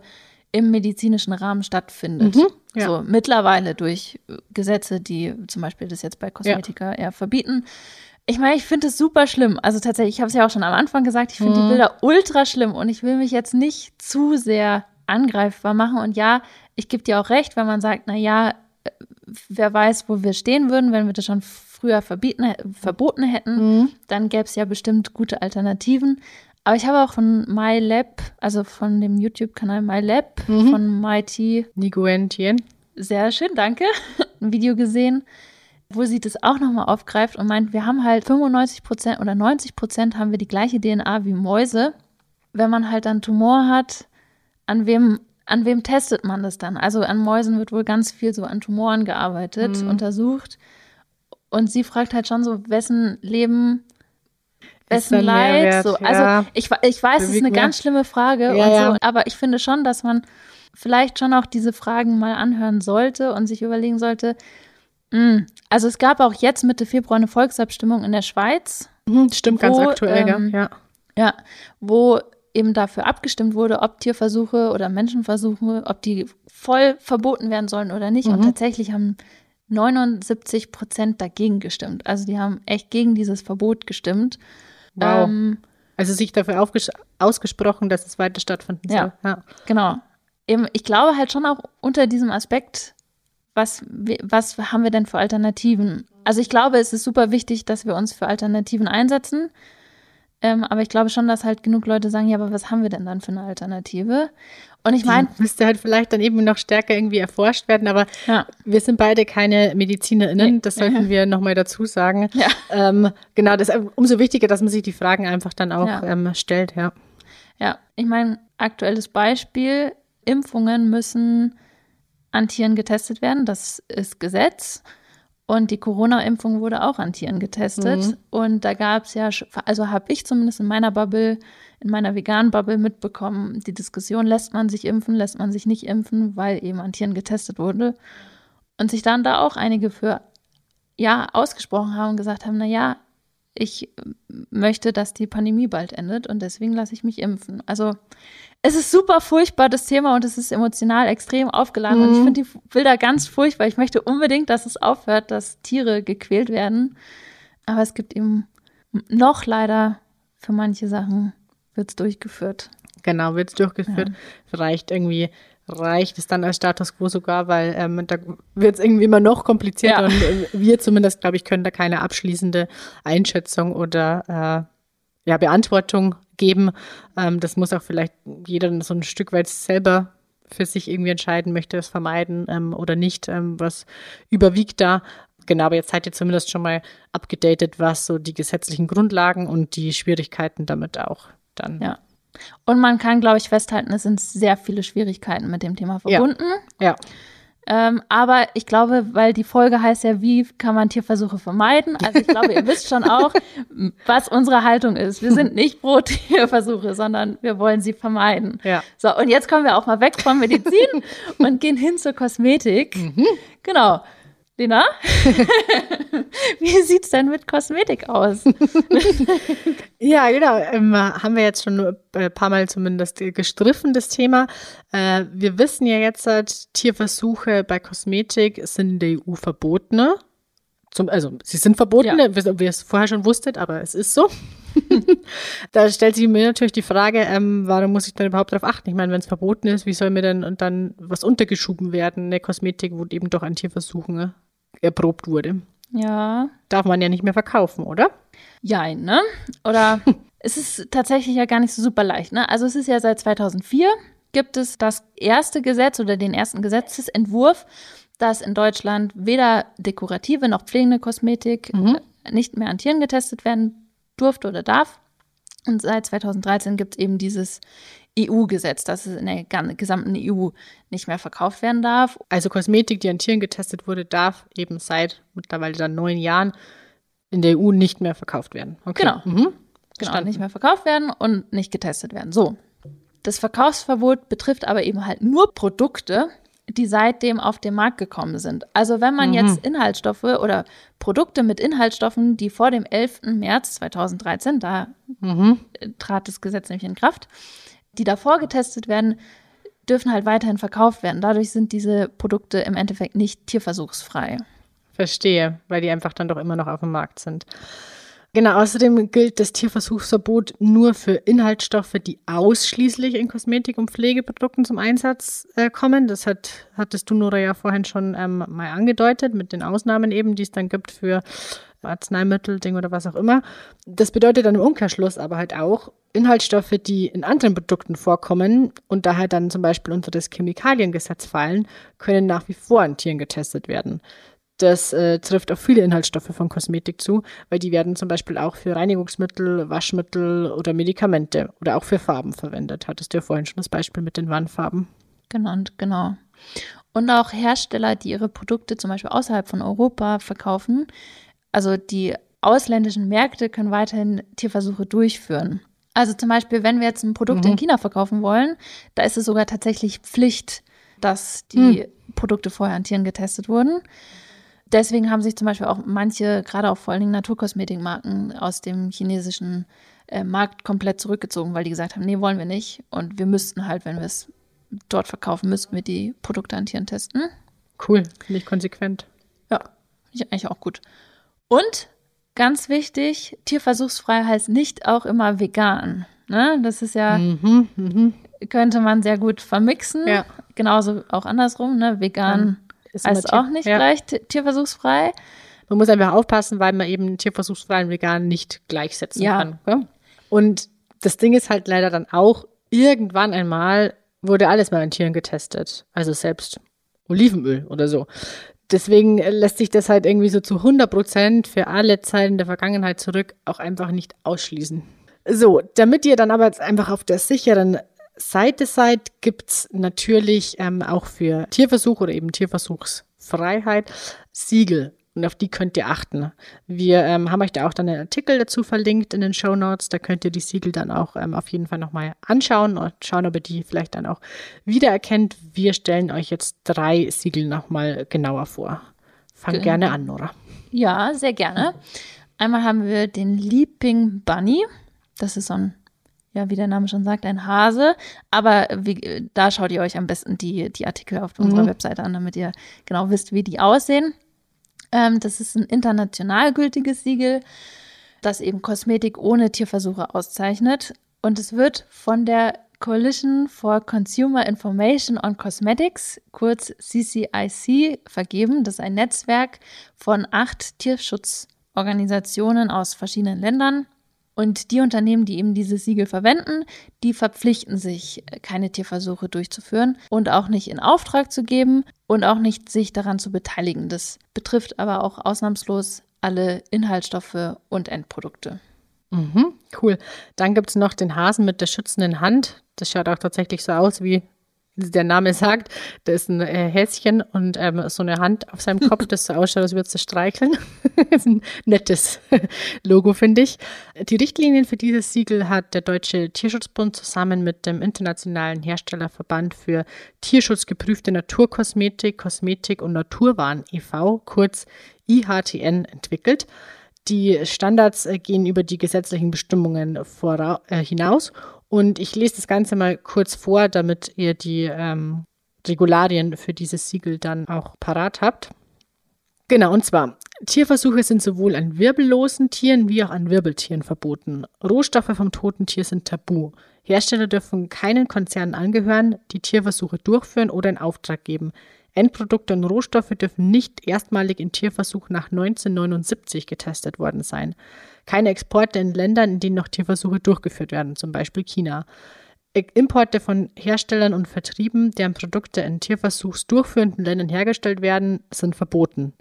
[SPEAKER 1] im medizinischen Rahmen stattfindet. Mhm, ja. So mittlerweile durch Gesetze, die zum Beispiel das jetzt bei Kosmetika ja. eher verbieten. Ich meine, ich finde es super schlimm. Also tatsächlich, ich habe es ja auch schon am Anfang gesagt, ich finde mhm. die Bilder ultra schlimm und ich will mich jetzt nicht zu sehr angreifbar machen. Und ja, ich gebe dir auch recht, wenn man sagt, na ja, wer weiß, wo wir stehen würden, wenn wir das schon früher verbieten, verboten hätten, mhm. dann gäbe es ja bestimmt gute Alternativen. Aber ich habe auch von MyLab, also von dem YouTube-Kanal MyLab, mhm. von Mighty
[SPEAKER 3] Niguentien.
[SPEAKER 1] Sehr schön, danke. Ein Video gesehen, wo sie das auch nochmal aufgreift und meint, wir haben halt 95 Prozent oder 90 Prozent haben wir die gleiche DNA wie Mäuse. Wenn man halt dann Tumor hat, an wem, an wem testet man das dann? Also an Mäusen wird wohl ganz viel so an Tumoren gearbeitet, mhm. untersucht. Und sie fragt halt schon so, wessen Leben, wessen Leid. So. Also ja. ich, ich weiß, es ist eine ganz schlimme Frage, ja, so, aber ich finde schon, dass man vielleicht schon auch diese Fragen mal anhören sollte und sich überlegen sollte, mh, hm, also es gab auch jetzt Mitte Februar eine Volksabstimmung in der Schweiz.
[SPEAKER 3] Mhm, stimmt, wo, ganz aktuell, ähm, ja.
[SPEAKER 1] Ja, wo eben dafür abgestimmt wurde, ob Tierversuche oder Menschenversuche, ob die voll verboten werden sollen oder nicht. Mhm. Und tatsächlich haben 79 Prozent dagegen gestimmt. Also die haben echt gegen dieses Verbot gestimmt.
[SPEAKER 3] Wow. Ähm, also sich dafür ausgesprochen, dass es weiter stattfinden soll.
[SPEAKER 1] Ja, ja, genau. Eben, ich glaube halt schon auch unter diesem Aspekt, was, was haben wir denn für Alternativen? Also ich glaube, es ist super wichtig, dass wir uns für Alternativen einsetzen. Ähm, aber ich glaube schon, dass halt genug Leute sagen, ja, aber was haben wir denn dann für eine Alternative? Und ich meine.
[SPEAKER 3] Müsste halt vielleicht dann eben noch stärker irgendwie erforscht werden, aber ja. wir sind beide keine MedizinerInnen, das sollten wir nochmal dazu sagen. Ja. Ähm, genau, das ist umso wichtiger, dass man sich die Fragen einfach dann auch ja. ähm, stellt, ja.
[SPEAKER 1] Ja, ich meine, aktuelles Beispiel, Impfungen müssen an Tieren getestet werden, das ist Gesetz. Und die Corona-Impfung wurde auch an Tieren getestet. Mhm. Und da gab es ja, also habe ich zumindest in meiner Bubble, in meiner veganen Bubble mitbekommen, die Diskussion, lässt man sich impfen, lässt man sich nicht impfen, weil eben an Tieren getestet wurde. Und sich dann da auch einige für ja ausgesprochen haben und gesagt haben, na ja, ich möchte, dass die Pandemie bald endet und deswegen lasse ich mich impfen. Also es ist super furchtbar, das Thema, und es ist emotional extrem aufgeladen. Mhm. Und ich mhm. finde die Bilder ganz furchtbar. Ich möchte unbedingt, dass es aufhört, dass Tiere gequält werden. Aber es gibt eben noch leider für manche Sachen wird es durchgeführt.
[SPEAKER 3] Genau, wird es durchgeführt. Ja. Vielleicht irgendwie reicht es dann als Status quo sogar, weil ähm, da wird es irgendwie immer noch komplizierter ja. und äh, wir zumindest, glaube ich, können da keine abschließende Einschätzung oder äh, ja, Beantwortung geben. Ähm, das muss auch vielleicht jeder so ein Stück weit selber für sich irgendwie entscheiden, möchte es vermeiden ähm, oder nicht, ähm, was überwiegt da. Genau, aber jetzt seid ihr zumindest schon mal abgedatet, was so die gesetzlichen Grundlagen und die Schwierigkeiten damit auch dann
[SPEAKER 1] ja. Und man kann, glaube ich, festhalten, es sind sehr viele Schwierigkeiten mit dem Thema verbunden.
[SPEAKER 3] Ja. ja.
[SPEAKER 1] Ähm, aber ich glaube, weil die Folge heißt ja, wie kann man Tierversuche vermeiden? Also ich glaube, ihr wisst schon auch, was unsere Haltung ist. Wir sind nicht pro Tierversuche, sondern wir wollen sie vermeiden.
[SPEAKER 3] Ja.
[SPEAKER 1] So, und jetzt kommen wir auch mal weg von Medizin und gehen hin zur Kosmetik. Mhm. Genau. Lena, wie sieht es denn mit Kosmetik aus?
[SPEAKER 3] ja, genau. Ähm, haben wir jetzt schon ein äh, paar Mal zumindest gestriffen, das Thema. Äh, wir wissen ja jetzt, dass Tierversuche bei Kosmetik sind in der EU verboten. Zum, also, sie sind verboten, ja. wie ihr es vorher schon wusstet, aber es ist so. da stellt sich mir natürlich die Frage, ähm, warum muss ich dann überhaupt darauf achten? Ich meine, wenn es verboten ist, wie soll mir denn und dann was untergeschoben werden, eine Kosmetik, wo eben doch an Tierversuchen ne? Erprobt wurde.
[SPEAKER 1] Ja.
[SPEAKER 3] Darf man ja nicht mehr verkaufen, oder?
[SPEAKER 1] Ja, ne? Oder es ist tatsächlich ja gar nicht so super leicht, ne? Also es ist ja seit 2004 gibt es das erste Gesetz oder den ersten Gesetzesentwurf, dass in Deutschland weder dekorative noch pflegende Kosmetik mhm. nicht mehr an Tieren getestet werden durfte oder darf. Und seit 2013 gibt es eben dieses EU-Gesetz, dass es in der gesamten EU nicht mehr verkauft werden darf.
[SPEAKER 3] Also Kosmetik, die an Tieren getestet wurde, darf eben seit mittlerweile dann neun Jahren in der EU nicht mehr verkauft werden.
[SPEAKER 1] Okay. Genau. Mhm. Genau, nicht mehr verkauft werden und nicht getestet werden. So. Das Verkaufsverbot betrifft aber eben halt nur Produkte, die seitdem auf den Markt gekommen sind. Also wenn man mhm. jetzt Inhaltsstoffe oder Produkte mit Inhaltsstoffen, die vor dem 11. März 2013, da mhm. trat das Gesetz nämlich in Kraft, die davor getestet werden, dürfen halt weiterhin verkauft werden. Dadurch sind diese Produkte im Endeffekt nicht tierversuchsfrei.
[SPEAKER 3] Verstehe, weil die einfach dann doch immer noch auf dem Markt sind. Genau, außerdem gilt das Tierversuchsverbot nur für Inhaltsstoffe, die ausschließlich in Kosmetik- und Pflegeprodukten zum Einsatz äh, kommen. Das hat, hattest du, Nora, ja vorhin schon ähm, mal angedeutet, mit den Ausnahmen eben, die es dann gibt für Arzneimittel, Ding oder was auch immer. Das bedeutet dann im Umkehrschluss aber halt auch, Inhaltsstoffe, die in anderen Produkten vorkommen und daher dann zum Beispiel unter das Chemikaliengesetz fallen, können nach wie vor an Tieren getestet werden. Das äh, trifft auf viele Inhaltsstoffe von Kosmetik zu, weil die werden zum Beispiel auch für Reinigungsmittel, Waschmittel oder Medikamente oder auch für Farben verwendet. Hattest du ja vorhin schon das Beispiel mit den Wandfarben
[SPEAKER 1] genannt, genau. Und auch Hersteller, die ihre Produkte zum Beispiel außerhalb von Europa verkaufen, also die ausländischen Märkte können weiterhin Tierversuche durchführen. Also zum Beispiel, wenn wir jetzt ein Produkt mhm. in China verkaufen wollen, da ist es sogar tatsächlich Pflicht, dass die mhm. Produkte vorher an Tieren getestet wurden deswegen haben sich zum Beispiel auch manche, gerade auch vor allen Dingen Naturkosmetikmarken aus dem chinesischen äh, Markt komplett zurückgezogen, weil die gesagt haben, nee, wollen wir nicht. Und wir müssten halt, wenn wir es dort verkaufen, müssten wir die Produkte an Tieren testen.
[SPEAKER 3] Cool, finde ich konsequent.
[SPEAKER 1] Ja, finde ich eigentlich auch gut. Und ganz wichtig, tierversuchsfrei heißt nicht auch immer vegan. Ne? Das ist ja, mhm, mh. könnte man sehr gut vermixen. Ja. Genauso auch andersrum, ne? Vegan ist auch nicht ja. gleich tierversuchsfrei.
[SPEAKER 3] Man muss einfach aufpassen, weil man eben tierversuchsfrei und vegan nicht gleichsetzen ja. kann. Ja? Und das Ding ist halt leider dann auch, irgendwann einmal wurde alles mal an Tieren getestet. Also selbst Olivenöl oder so. Deswegen lässt sich das halt irgendwie so zu 100 Prozent für alle Zeiten der Vergangenheit zurück auch einfach nicht ausschließen. So, damit ihr dann aber jetzt einfach auf der sicheren Seite seid, gibt's natürlich ähm, auch für Tierversuch oder eben Tierversuchsfreiheit Siegel. Und auf die könnt ihr achten. Wir ähm, haben euch da auch dann einen Artikel dazu verlinkt in den Show Notes. Da könnt ihr die Siegel dann auch ähm, auf jeden Fall nochmal anschauen und schauen, ob ihr die vielleicht dann auch wiedererkennt. Wir stellen euch jetzt drei Siegel nochmal genauer vor. Fang Ge gerne an, Nora.
[SPEAKER 1] Ja, sehr gerne. Einmal haben wir den Leaping Bunny. Das ist so ein, ja, wie der Name schon sagt, ein Hase. Aber wie, da schaut ihr euch am besten die, die Artikel auf mhm. unserer Webseite an, damit ihr genau wisst, wie die aussehen. Ähm, das ist ein international gültiges Siegel, das eben Kosmetik ohne Tierversuche auszeichnet. Und es wird von der Coalition for Consumer Information on Cosmetics, kurz CCIC, vergeben. Das ist ein Netzwerk von acht Tierschutzorganisationen aus verschiedenen Ländern. Und die Unternehmen, die eben dieses Siegel verwenden, die verpflichten sich, keine Tierversuche durchzuführen und auch nicht in Auftrag zu geben und auch nicht sich daran zu beteiligen. Das betrifft aber auch ausnahmslos alle Inhaltsstoffe und Endprodukte.
[SPEAKER 3] Mhm, cool. Dann gibt es noch den Hasen mit der schützenden Hand. Das schaut auch tatsächlich so aus, wie der Name sagt. Da ist ein äh, Häschen und ähm, so eine Hand auf seinem Kopf, das so ausschaut, als würde es streicheln. das ist ein nettes Logo, finde ich. Die Richtlinien für dieses Siegel hat der Deutsche Tierschutzbund zusammen mit dem Internationalen Herstellerverband für tierschutzgeprüfte Naturkosmetik, Kosmetik und Naturwaren e.V., kurz IHTN, entwickelt. Die Standards äh, gehen über die gesetzlichen Bestimmungen äh, hinaus. Und ich lese das Ganze mal kurz vor, damit ihr die ähm, Regularien für dieses Siegel dann auch parat habt. Genau, und zwar, Tierversuche sind sowohl an wirbellosen Tieren wie auch an Wirbeltieren verboten. Rohstoffe vom toten Tier sind tabu. Hersteller dürfen keinen Konzernen angehören, die Tierversuche durchführen oder in Auftrag geben. Endprodukte und Rohstoffe dürfen nicht erstmalig in Tierversuchen nach 1979 getestet worden sein. Keine Exporte in Ländern, in denen noch Tierversuche durchgeführt werden, zum Beispiel China. Importe von Herstellern und Vertrieben, deren Produkte in tierversuchsdurchführenden Ländern hergestellt werden, sind verboten.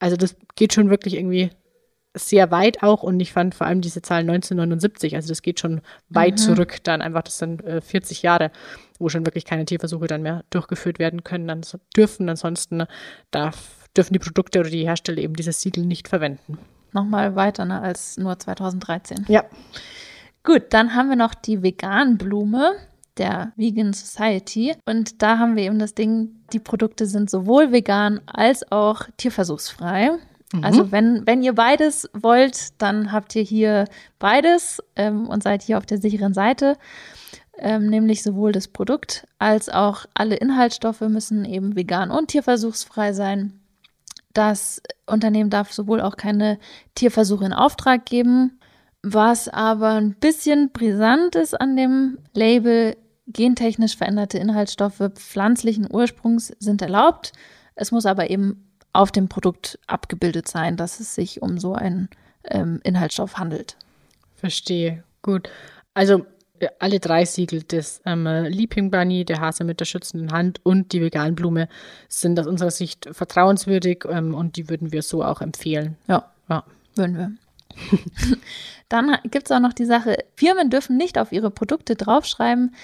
[SPEAKER 3] Also das geht schon wirklich irgendwie sehr weit auch und ich fand vor allem diese Zahl 1979, also das geht schon weit mhm. zurück, dann einfach, das sind äh, 40 Jahre, wo schon wirklich keine Tierversuche dann mehr durchgeführt werden können, dann dürfen, ansonsten darf, dürfen die Produkte oder die Hersteller eben dieses Siegel nicht verwenden.
[SPEAKER 1] Nochmal weiter ne, als nur 2013.
[SPEAKER 3] Ja.
[SPEAKER 1] Gut, dann haben wir noch die Veganblume der Vegan Society. Und da haben wir eben das Ding, die Produkte sind sowohl vegan als auch tierversuchsfrei. Mhm. Also wenn, wenn ihr beides wollt, dann habt ihr hier beides ähm, und seid hier auf der sicheren Seite. Ähm, nämlich sowohl das Produkt als auch alle Inhaltsstoffe müssen eben vegan und tierversuchsfrei sein. Das Unternehmen darf sowohl auch keine Tierversuche in Auftrag geben. Was aber ein bisschen brisant ist an dem Label, gentechnisch veränderte Inhaltsstoffe pflanzlichen Ursprungs sind erlaubt. Es muss aber eben auf dem Produkt abgebildet sein, dass es sich um so einen ähm, Inhaltsstoff handelt.
[SPEAKER 3] Verstehe. Gut. Also alle drei Siegel, das ähm, Leaping Bunny, der Hase mit der schützenden Hand und die Veganblume sind aus unserer Sicht vertrauenswürdig ähm, und die würden wir so auch empfehlen.
[SPEAKER 1] Ja, ja. würden wir. Dann gibt es auch noch die Sache, Firmen dürfen nicht auf ihre Produkte draufschreiben,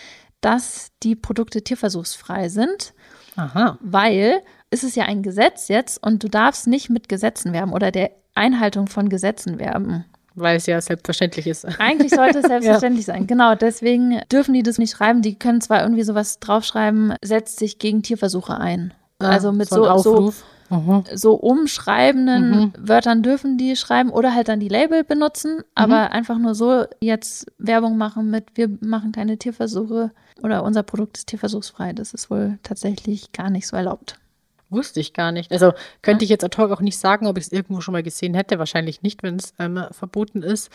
[SPEAKER 1] dass die Produkte tierversuchsfrei sind. Aha. Weil ist es ja ein Gesetz jetzt und du darfst nicht mit Gesetzen werben oder der Einhaltung von Gesetzen werben.
[SPEAKER 3] Weil es ja selbstverständlich ist.
[SPEAKER 1] Eigentlich sollte es selbstverständlich ja. sein. Genau, deswegen dürfen die das nicht schreiben. Die können zwar irgendwie sowas draufschreiben, setzt sich gegen Tierversuche ein. Ja, also mit so, so, so, mhm. so umschreibenden mhm. Wörtern dürfen die schreiben oder halt dann die Label benutzen, aber mhm. einfach nur so jetzt Werbung machen mit, wir machen keine Tierversuche oder unser Produkt ist tierversuchsfrei. Das ist wohl tatsächlich gar nicht so erlaubt.
[SPEAKER 3] Wusste ich gar nicht. Also könnte ich jetzt ad hoc auch nicht sagen, ob ich es irgendwo schon mal gesehen hätte. Wahrscheinlich nicht, wenn es ähm, verboten ist.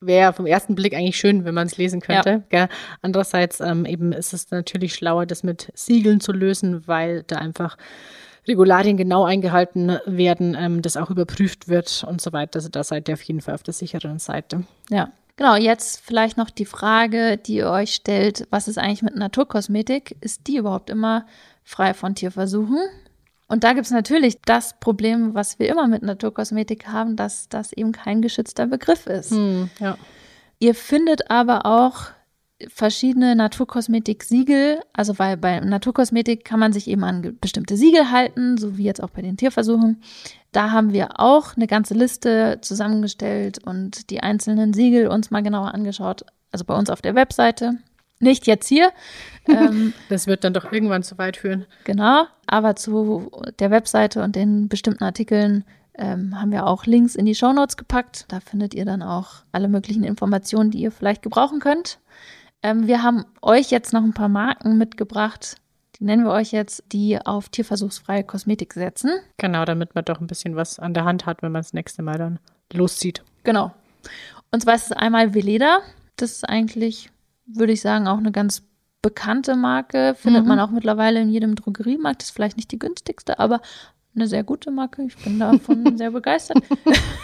[SPEAKER 3] Wäre vom ersten Blick eigentlich schön, wenn man es lesen könnte. Ja. Andererseits ähm, eben ist es natürlich schlauer, das mit Siegeln zu lösen, weil da einfach Regularien genau eingehalten werden, ähm, das auch überprüft wird und so weiter. Also da seid ihr auf jeden Fall auf der sicheren Seite.
[SPEAKER 1] Ja. Genau, jetzt vielleicht noch die Frage, die ihr euch stellt, was ist eigentlich mit Naturkosmetik? Ist die überhaupt immer frei von Tierversuchen. Und da gibt es natürlich das Problem, was wir immer mit Naturkosmetik haben, dass das eben kein geschützter Begriff ist. Hm, ja. Ihr findet aber auch verschiedene Naturkosmetik-Siegel, also weil bei Naturkosmetik kann man sich eben an bestimmte Siegel halten, so wie jetzt auch bei den Tierversuchen. Da haben wir auch eine ganze Liste zusammengestellt und die einzelnen Siegel uns mal genauer angeschaut, also bei uns auf der Webseite. Nicht jetzt hier.
[SPEAKER 3] Ähm, das wird dann doch irgendwann zu weit führen.
[SPEAKER 1] Genau, aber zu der Webseite und den bestimmten Artikeln ähm, haben wir auch Links in die Show Notes gepackt. Da findet ihr dann auch alle möglichen Informationen, die ihr vielleicht gebrauchen könnt. Ähm, wir haben euch jetzt noch ein paar Marken mitgebracht, die nennen wir euch jetzt, die auf tierversuchsfreie Kosmetik setzen.
[SPEAKER 3] Genau, damit man doch ein bisschen was an der Hand hat, wenn man das nächste Mal dann loszieht.
[SPEAKER 1] Genau. Und zwar ist es einmal Veleda. Das ist eigentlich, würde ich sagen, auch eine ganz bekannte Marke. Findet mhm. man auch mittlerweile in jedem Drogeriemarkt. Ist vielleicht nicht die günstigste, aber eine sehr gute Marke. Ich bin davon sehr begeistert.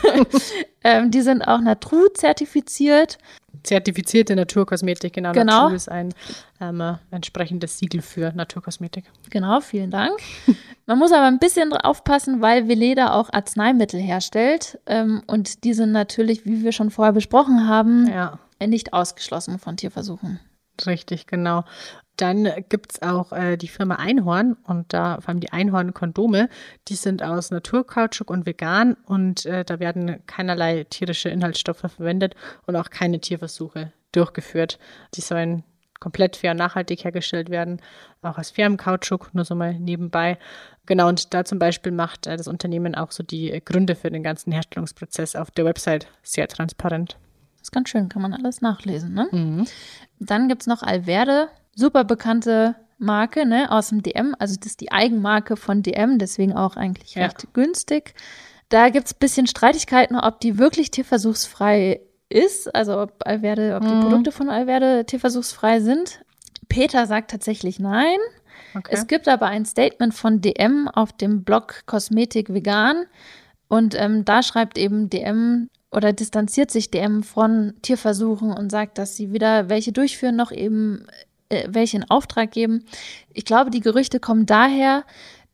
[SPEAKER 1] ähm, die sind auch Natru zertifiziert.
[SPEAKER 3] Zertifizierte Naturkosmetik, genau.
[SPEAKER 1] genau.
[SPEAKER 3] Natru ist ein ähm, entsprechendes Siegel für Naturkosmetik.
[SPEAKER 1] Genau, vielen Dank. Man muss aber ein bisschen aufpassen, weil Veleda auch Arzneimittel herstellt. Ähm, und die sind natürlich, wie wir schon vorher besprochen haben,
[SPEAKER 3] ja.
[SPEAKER 1] Nicht ausgeschlossen von Tierversuchen.
[SPEAKER 3] Richtig, genau. Dann gibt es auch äh, die Firma Einhorn und da vor allem die Einhorn-Kondome. Die sind aus Naturkautschuk und vegan und äh, da werden keinerlei tierische Inhaltsstoffe verwendet und auch keine Tierversuche durchgeführt. Die sollen komplett fair und nachhaltig hergestellt werden, auch aus fairem Kautschuk, nur so mal nebenbei. Genau, und da zum Beispiel macht äh, das Unternehmen auch so die Gründe für den ganzen Herstellungsprozess auf der Website sehr transparent.
[SPEAKER 1] Das ist ganz schön, kann man alles nachlesen. Ne?
[SPEAKER 3] Mhm.
[SPEAKER 1] Dann gibt es noch Alverde, super bekannte Marke ne, aus dem DM. Also das ist die Eigenmarke von DM, deswegen auch eigentlich
[SPEAKER 3] Ja.
[SPEAKER 1] recht günstig. Da gibt es ein bisschen Streitigkeiten, ob die wirklich tierversuchsfrei ist, also ob Alverde, ob die
[SPEAKER 3] Mhm.
[SPEAKER 1] Produkte von Alverde tierversuchsfrei sind. Peter sagt tatsächlich nein.
[SPEAKER 3] Okay.
[SPEAKER 1] Es gibt aber ein Statement von DM auf dem Blog Kosmetik Vegan und ähm, da schreibt eben DM oder distanziert sich DM von Tierversuchen und sagt, dass sie weder welche durchführen noch eben äh, welche in Auftrag geben. Ich glaube, die Gerüchte kommen daher,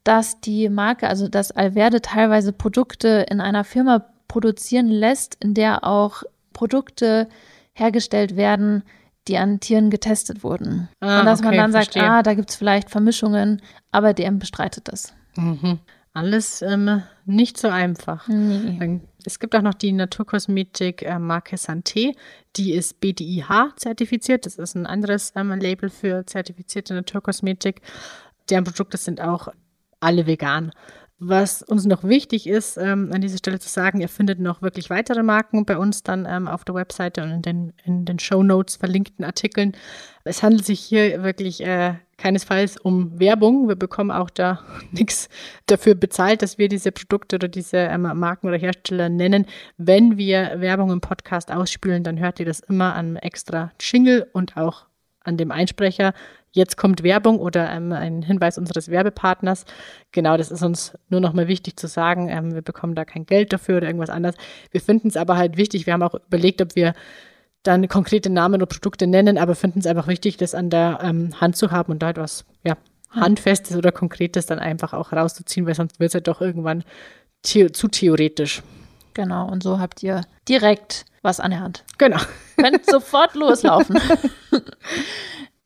[SPEAKER 1] dass die Marke, also dass Alverde teilweise Produkte in einer Firma produzieren lässt, in der auch Produkte hergestellt werden, die an Tieren getestet wurden.
[SPEAKER 3] Ah,
[SPEAKER 1] und dass man
[SPEAKER 3] okay,
[SPEAKER 1] dann sagt,
[SPEAKER 3] verstehe.
[SPEAKER 1] ah, da gibt es vielleicht Vermischungen, aber DM bestreitet das.
[SPEAKER 3] Mhm. Alles ähm, nicht so einfach.
[SPEAKER 1] Nee.
[SPEAKER 3] Es gibt auch noch die Naturkosmetik äh, Marke Santé, die ist BDIH zertifiziert. Das ist ein anderes ähm, Label für zertifizierte Naturkosmetik. Deren Produkte sind auch alle vegan. Was uns noch wichtig ist, ähm, an dieser Stelle zu sagen, ihr findet noch wirklich weitere Marken bei uns dann ähm, auf der Webseite und in den, in den Show Notes verlinkten Artikeln. Es handelt sich hier wirklich äh, keinesfalls um Werbung. Wir bekommen auch da nichts dafür bezahlt, dass wir diese Produkte oder diese ähm, Marken oder Hersteller nennen. Wenn wir Werbung im Podcast ausspielen, dann hört ihr das immer an extra Jingle und auch an dem Einsprecher. Jetzt kommt Werbung oder ähm, ein Hinweis unseres Werbepartners. Genau, das ist uns nur noch mal wichtig zu sagen. Ähm, wir bekommen da kein Geld dafür oder irgendwas anderes. Wir finden es aber halt wichtig. Wir haben auch überlegt, ob wir dann konkrete Namen oder Produkte nennen, aber finden es einfach wichtig, das an der ähm, Hand zu haben und da etwas ja, Handfestes oder Konkretes dann einfach auch rauszuziehen, weil sonst wird es ja doch irgendwann the zu theoretisch.
[SPEAKER 1] Genau, und so habt ihr direkt was an der Hand.
[SPEAKER 3] Genau.
[SPEAKER 1] Könnt sofort loslaufen.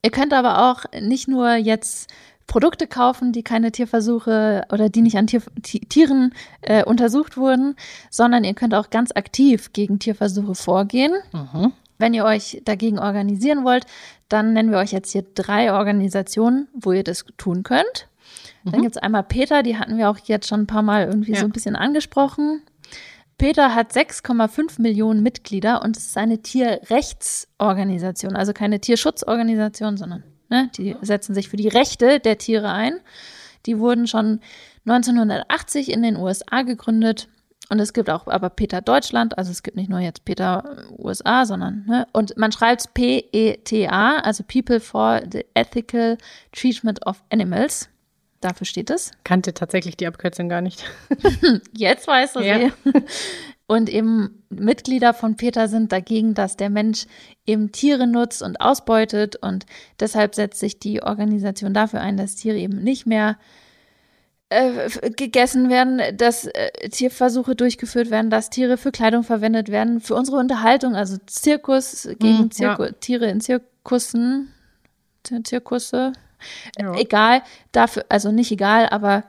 [SPEAKER 1] ihr könnt aber auch nicht nur jetzt Produkte kaufen, die keine Tierversuche oder die nicht an Tier, Ti- Tieren äh, untersucht wurden, sondern ihr könnt auch ganz aktiv gegen Tierversuche vorgehen.
[SPEAKER 3] Mhm.
[SPEAKER 1] Wenn ihr euch dagegen organisieren wollt, dann nennen wir euch jetzt hier drei Organisationen, wo ihr das tun könnt. Dann gibt es einmal Peter, die hatten wir auch jetzt schon ein paar Mal irgendwie
[SPEAKER 3] Ja.
[SPEAKER 1] so ein bisschen angesprochen. Peter hat 6,5 Millionen Mitglieder und es ist eine Tierrechtsorganisation, also keine Tierschutzorganisation, sondern ne, die setzen sich für die Rechte der Tiere ein. Die wurden schon 1980 in den USA gegründet und es gibt auch aber Peter Deutschland, also es gibt nicht nur jetzt Peter äh, USA, sondern ne, und man schreibt es P-E-T-A, also People for the Ethical Treatment of Animals. Dafür steht es.
[SPEAKER 3] Kannte tatsächlich die Abkürzung gar nicht.
[SPEAKER 1] Jetzt weiß er
[SPEAKER 3] Ja.
[SPEAKER 1] sie. Und eben Mitglieder von Peter sind dagegen, dass der Mensch eben Tiere nutzt und ausbeutet. Und deshalb setzt sich die Organisation dafür ein, dass Tiere eben nicht mehr äh, gegessen werden, dass äh, Tierversuche durchgeführt werden, dass Tiere für Kleidung verwendet werden, für unsere Unterhaltung, also Zirkus gegen
[SPEAKER 3] Mm,
[SPEAKER 1] Zirku Tiere in Zirkussen, Zir- Zirkusse,
[SPEAKER 3] Ja.
[SPEAKER 1] egal, dafür, also nicht egal, aber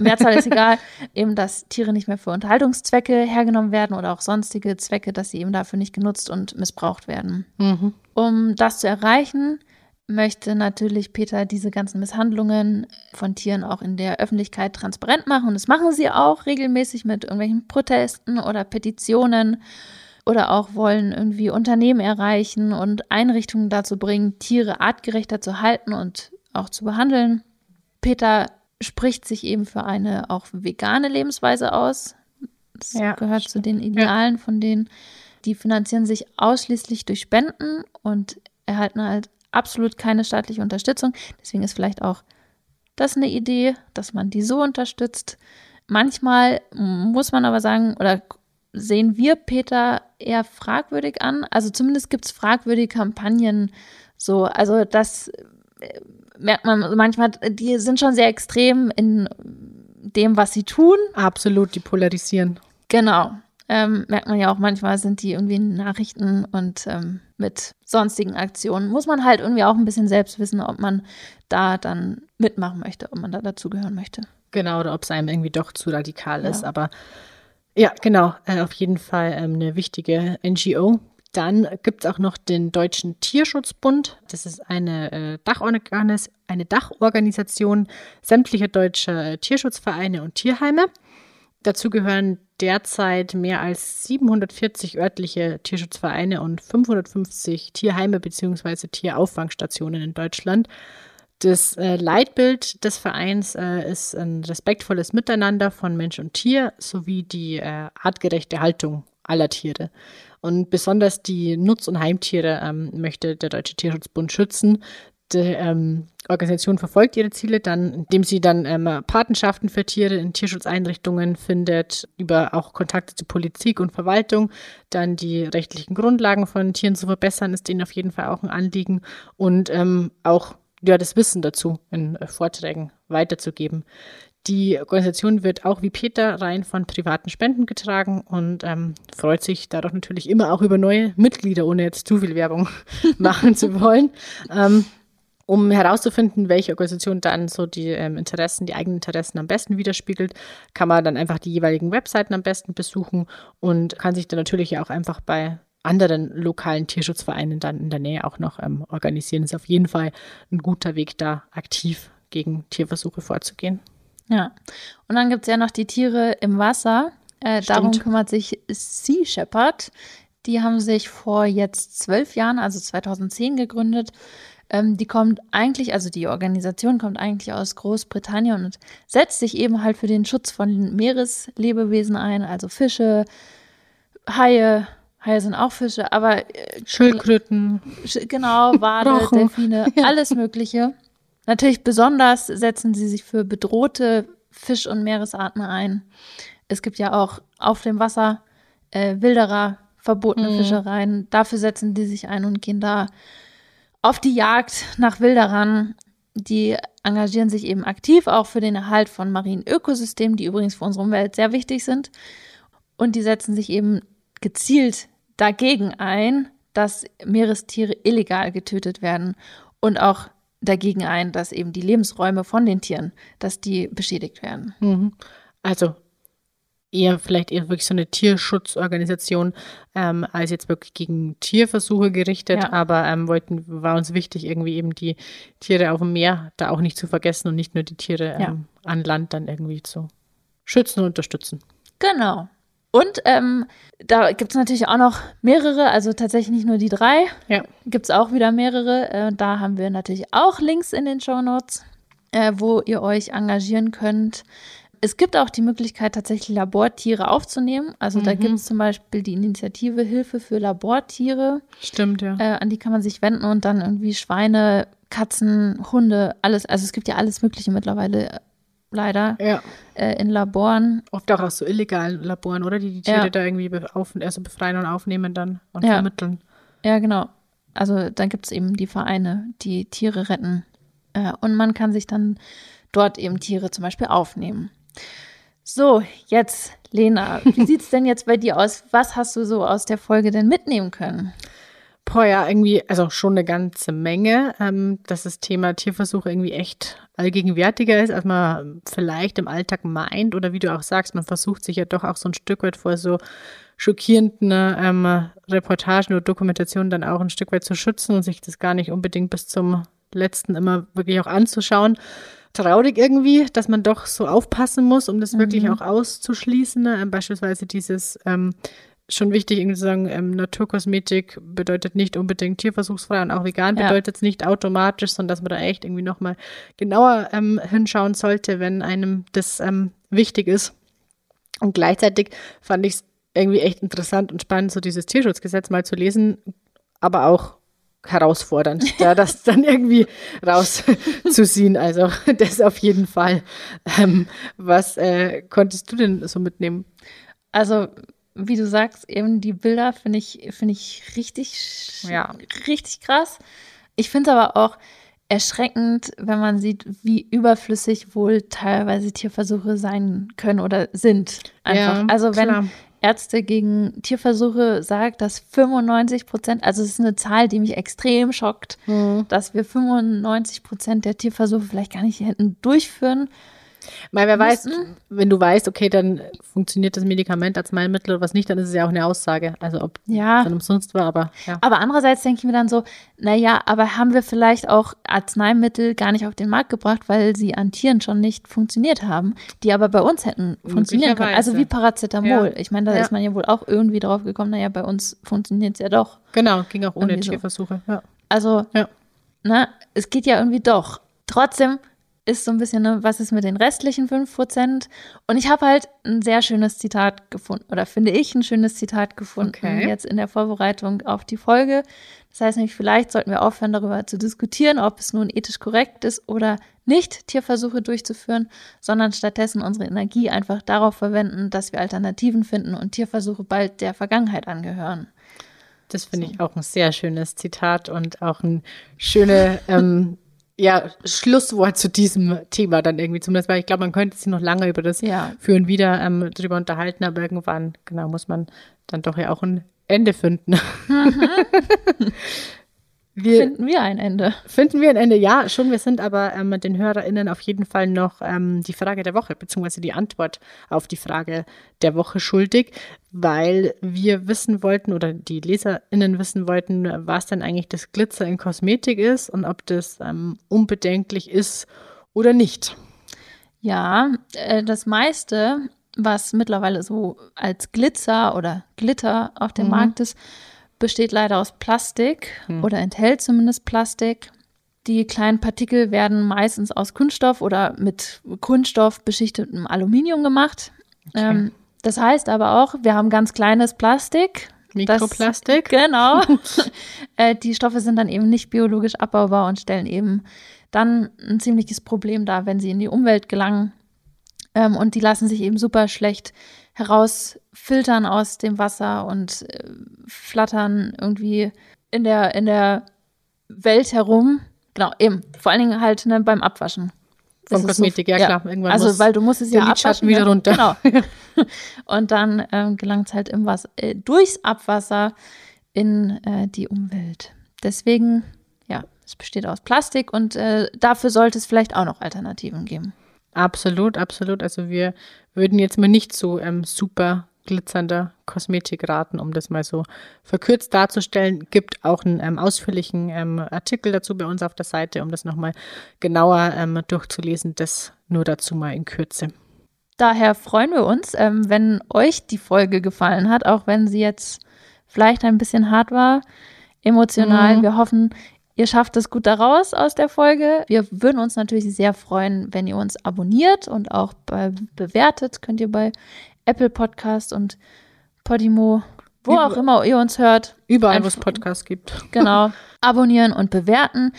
[SPEAKER 1] Mehrzahl ist egal, eben, dass Tiere nicht mehr für Unterhaltungszwecke hergenommen werden oder auch sonstige Zwecke, dass sie eben dafür nicht genutzt und missbraucht werden.
[SPEAKER 3] Mhm.
[SPEAKER 1] Um das zu erreichen, möchte natürlich Peter diese ganzen Misshandlungen von Tieren auch in der Öffentlichkeit transparent machen. Und das machen sie auch regelmäßig mit irgendwelchen Protesten oder Petitionen oder auch wollen irgendwie Unternehmen erreichen und Einrichtungen dazu bringen, Tiere artgerechter zu halten und auch zu behandeln. Peter spricht sich eben für eine auch vegane Lebensweise aus. Das ja, gehört stimmt. zu den Idealen von denen. Die finanzieren sich ausschließlich durch Spenden und erhalten halt absolut keine staatliche Unterstützung. Deswegen ist vielleicht auch das eine Idee, dass man die so unterstützt. Manchmal muss man aber sagen, oder sehen wir Peter eher fragwürdig an. Also zumindest gibt es fragwürdige Kampagnen so. Also das äh, merkt man manchmal, die sind schon sehr extrem in dem, was sie tun.
[SPEAKER 3] Absolut, die polarisieren.
[SPEAKER 1] Genau. Ähm, merkt man ja auch manchmal, sind die irgendwie in Nachrichten und ähm, mit sonstigen Aktionen. Muss man halt irgendwie auch ein bisschen selbst wissen, ob man da dann mitmachen möchte, ob man da dazugehören möchte.
[SPEAKER 3] Genau, oder ob es einem irgendwie doch zu radikal ja. ist. Aber ja, genau, äh, auf jeden Fall ähm, eine wichtige NGO. Dann gibt es auch noch den Deutschen Tierschutzbund. Das ist eine, äh, Dachorganis eine Dachorganisation sämtlicher deutscher Tierschutzvereine und Tierheime. Dazu gehören derzeit mehr als 740 örtliche Tierschutzvereine und 550 Tierheime bzw. Tierauffangstationen in Deutschland. Das äh, Leitbild des Vereins äh, ist ein respektvolles Miteinander von Mensch und Tier sowie die äh, artgerechte Haltung aller Tiere. Und besonders die Nutz- und Heimtiere ähm, möchte der Deutsche Tierschutzbund schützen, die ähm, Organisation verfolgt ihre Ziele dann, indem sie dann ähm, Patenschaften für Tiere in Tierschutzeinrichtungen findet, über auch Kontakte zu Politik und Verwaltung, dann die rechtlichen Grundlagen von Tieren zu verbessern, ist ihnen auf jeden Fall auch ein Anliegen und ähm, auch ja, das Wissen dazu in äh, Vorträgen weiterzugeben. Die Organisation wird auch wie Peter rein von privaten Spenden getragen und ähm, freut sich dadurch natürlich immer auch über neue Mitglieder, ohne jetzt zu viel Werbung machen zu wollen. Ähm, um herauszufinden, welche Organisation dann so die ähm, Interessen, die eigenen Interessen am besten widerspiegelt, kann man dann einfach die jeweiligen Webseiten am besten besuchen und kann sich dann natürlich auch einfach bei anderen lokalen Tierschutzvereinen dann in der Nähe auch noch ähm, organisieren. Das ist auf jeden Fall ein guter Weg, da aktiv gegen Tierversuche vorzugehen.
[SPEAKER 1] Ja, und dann gibt es ja noch die Tiere im Wasser. Äh, darum kümmert sich Sea Shepherd. Die haben sich vor jetzt zwölf Jahren, also 2010, gegründet. Ähm, die kommt eigentlich, also die Organisation kommt eigentlich aus Großbritannien und setzt sich eben halt für den Schutz von Meereslebewesen ein, also Fische, Haie, Haie sind auch Fische, aber
[SPEAKER 3] äh, Schildkröten.
[SPEAKER 1] Genau, Wale, Delfine, alles Mögliche. Natürlich besonders setzen sie sich für bedrohte Fisch- und Meeresarten ein. Es gibt ja auch auf dem Wasser äh, Wilderer, verbotene mhm. Fischereien. Dafür setzen die sich ein und gehen da auf die Jagd nach Wilderern. Die engagieren sich eben aktiv auch für den Erhalt von marinen Ökosystemen, die übrigens für unsere Umwelt sehr wichtig sind. Und die setzen sich eben gezielt dagegen ein, dass Meerestiere illegal getötet werden und auch dagegen ein, dass eben die Lebensräume von den Tieren, dass die beschädigt werden.
[SPEAKER 3] Mhm. Also eher vielleicht eher wirklich so eine Tierschutzorganisation ähm, als jetzt wirklich gegen Tierversuche gerichtet, ja. aber ähm, wollten, war uns wichtig, irgendwie eben die Tiere auf dem Meer da auch nicht zu vergessen und nicht nur die Tiere ähm, ja. an Land dann irgendwie zu schützen und unterstützen.
[SPEAKER 1] Genau. Und ähm, da gibt es natürlich auch noch mehrere, also tatsächlich nicht nur die drei. Ja. Gibt es auch wieder mehrere. Äh, da haben wir natürlich auch Links in den Show Notes, äh, wo ihr euch engagieren könnt. Es gibt auch die Möglichkeit, tatsächlich Labortiere aufzunehmen. Also mhm. da gibt es zum Beispiel die Initiative Hilfe für Labortiere.
[SPEAKER 3] Stimmt, ja.
[SPEAKER 1] Äh, an die kann man sich wenden und dann irgendwie Schweine, Katzen, Hunde, alles. Also es gibt ja alles Mögliche mittlerweile leider, ja. äh, in Laboren.
[SPEAKER 3] Oft auch aus so illegalen Laboren, oder? Die die Tiere ja. da irgendwie auf, also befreien und aufnehmen dann und
[SPEAKER 1] ja.
[SPEAKER 3] vermitteln.
[SPEAKER 1] Ja, genau. Also dann gibt es eben die Vereine, die Tiere retten. Äh, und man kann sich dann dort eben Tiere zum Beispiel aufnehmen. So, jetzt, Lena, wie sieht es denn jetzt bei dir aus? Was hast du so aus der Folge denn mitnehmen können?
[SPEAKER 3] Boah, ja, irgendwie, also schon eine ganze Menge, ähm, dass das Thema Tierversuche irgendwie echt allgegenwärtiger ist, als man vielleicht im Alltag meint. Oder wie du auch sagst, man versucht sich ja doch auch so ein Stück weit vor so schockierenden ähm, Reportagen oder Dokumentationen dann auch ein Stück weit zu schützen und sich das gar nicht unbedingt bis zum letzten immer wirklich auch anzuschauen. Traurig irgendwie, dass man doch so aufpassen muss, um das mhm. wirklich auch auszuschließen. Ne? Ähm, beispielsweise dieses ähm, schon wichtig, irgendwie zu sagen, ähm, Naturkosmetik bedeutet nicht unbedingt tierversuchsfrei und auch vegan ja. bedeutet es nicht automatisch, sondern dass man da echt irgendwie nochmal genauer ähm, hinschauen sollte, wenn einem das ähm, wichtig ist. Und gleichzeitig fand ich es irgendwie echt interessant und spannend, so dieses Tierschutzgesetz mal zu lesen, aber auch herausfordernd, da das dann irgendwie rauszuziehen. Also das auf jeden Fall. Ähm, was äh, konntest du denn so mitnehmen?
[SPEAKER 1] Also wie du sagst, eben die Bilder finde ich, finde ich richtig, ja. richtig krass. Ich finde es aber auch erschreckend, wenn man sieht, wie überflüssig wohl teilweise Tierversuche sein können oder sind. Einfach. Ja, also wenn klar. Ärzte gegen Tierversuche sagt, dass 95 Prozent, also es ist eine Zahl, die mich extrem schockt, mhm. dass wir 95 Prozent der Tierversuche vielleicht gar nicht hätten durchführen
[SPEAKER 3] weil wer weiß, wenn du weißt, okay, dann funktioniert das Medikament als Arzneimittel oder was nicht, dann ist es ja auch eine Aussage. Also ob ja. es dann umsonst war, aber ja.
[SPEAKER 1] Aber andererseits denke ich mir dann so, naja, aber haben wir vielleicht auch Arzneimittel gar nicht auf den Markt gebracht, weil sie an Tieren schon nicht funktioniert haben, die aber bei uns hätten funktionieren können. Also wie Paracetamol. Ja. Ich meine, da ja. ist man ja wohl auch irgendwie drauf gekommen, naja, bei uns funktioniert es ja doch.
[SPEAKER 3] Genau, ging auch ohne Tierversuche. Ja.
[SPEAKER 1] Also, ja. Na, es geht ja irgendwie doch. Trotzdem ist so ein bisschen, ne, was ist mit den restlichen 5%? Und ich habe halt ein sehr schönes Zitat gefunden, oder finde ich ein schönes Zitat gefunden, okay. jetzt in der Vorbereitung auf die Folge. Das heißt nämlich, vielleicht sollten wir aufhören, darüber zu diskutieren, ob es nun ethisch korrekt ist oder nicht, Tierversuche durchzuführen, sondern stattdessen unsere Energie einfach darauf verwenden, dass wir Alternativen finden und Tierversuche bald der Vergangenheit angehören.
[SPEAKER 3] Das finde so. ich auch ein sehr schönes Zitat und auch ein schöne ähm, ja, Schlusswort zu diesem Thema dann irgendwie zumindest, weil ich glaube, man könnte sich noch lange über das ja. Führen wieder ähm, drüber unterhalten, aber irgendwann, genau, muss man dann doch ja auch ein Ende finden. Mhm.
[SPEAKER 1] Wir, finden wir ein Ende.
[SPEAKER 3] Finden wir ein Ende, ja, schon. Wir sind aber ähm, den HörerInnen auf jeden Fall noch ähm, die Frage der Woche, beziehungsweise die Antwort auf die Frage der Woche schuldig, weil wir wissen wollten oder die LeserInnen wissen wollten, was denn eigentlich das Glitzer in Kosmetik ist und ob das ähm, unbedenklich ist oder nicht.
[SPEAKER 1] Ja, äh, das meiste, was mittlerweile so als Glitzer oder Glitter auf dem mhm. Markt ist, besteht leider aus Plastik hm. oder enthält zumindest Plastik. Die kleinen Partikel werden meistens aus Kunststoff oder mit Kunststoff beschichtetem Aluminium gemacht. Okay. Ähm, das heißt aber auch, wir haben ganz kleines Plastik.
[SPEAKER 3] Mikroplastik.
[SPEAKER 1] Das, genau. äh, die Stoffe sind dann eben nicht biologisch abbaubar und stellen eben dann ein ziemliches Problem dar, wenn sie in die Umwelt gelangen. Ähm, und die lassen sich eben super schlecht herausfiltern aus dem Wasser und äh, flattern irgendwie in der, in der Welt herum. Genau, eben. Vor allen Dingen halt ne, beim Abwaschen.
[SPEAKER 3] Von Kosmetik, so, ja, klar.
[SPEAKER 1] Irgendwann also, weil du musst es ja abwaschen.
[SPEAKER 3] wieder runter.
[SPEAKER 1] Genau. und dann ähm, gelangt es halt im Wasser, äh, durchs Abwasser in äh, die Umwelt. Deswegen, ja, es besteht aus Plastik und äh, dafür sollte es vielleicht auch noch Alternativen geben.
[SPEAKER 3] Absolut, absolut. Also wir würden jetzt mal nicht so ähm, super glitzernder Kosmetik raten, um das mal so verkürzt darzustellen. Gibt auch einen ähm, ausführlichen ähm, Artikel dazu bei uns auf der Seite, um das nochmal genauer ähm, durchzulesen. Das nur dazu mal in Kürze.
[SPEAKER 1] Daher freuen wir uns, ähm, wenn euch die Folge gefallen hat, auch wenn sie jetzt vielleicht ein bisschen hart war, emotional. Mhm. Wir hoffen, Ihr schafft es gut daraus aus der Folge. Wir würden uns natürlich sehr freuen, wenn ihr uns abonniert und auch bei, bewertet. Könnt ihr bei Apple Podcast und Podimo, wo Über, auch immer ihr uns hört.
[SPEAKER 3] Überall, wo es Podcasts gibt.
[SPEAKER 1] Genau. Abonnieren und bewerten.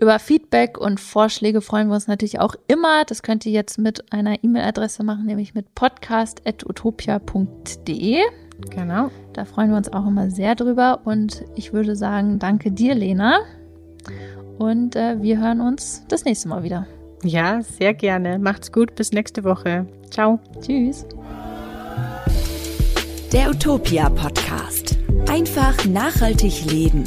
[SPEAKER 1] Über Feedback und Vorschläge freuen wir uns natürlich auch immer. Das könnt ihr jetzt mit einer E-Mail-Adresse machen, nämlich mit podcast.utopia.de.
[SPEAKER 3] Genau.
[SPEAKER 1] Da freuen wir uns auch immer sehr drüber. Und ich würde sagen, danke dir, Lena. Und äh, wir hören uns das nächste Mal wieder.
[SPEAKER 3] Ja, sehr gerne. Macht's gut. Bis nächste Woche. Ciao.
[SPEAKER 1] Tschüss.
[SPEAKER 2] Der Utopia Podcast. Einfach nachhaltig leben.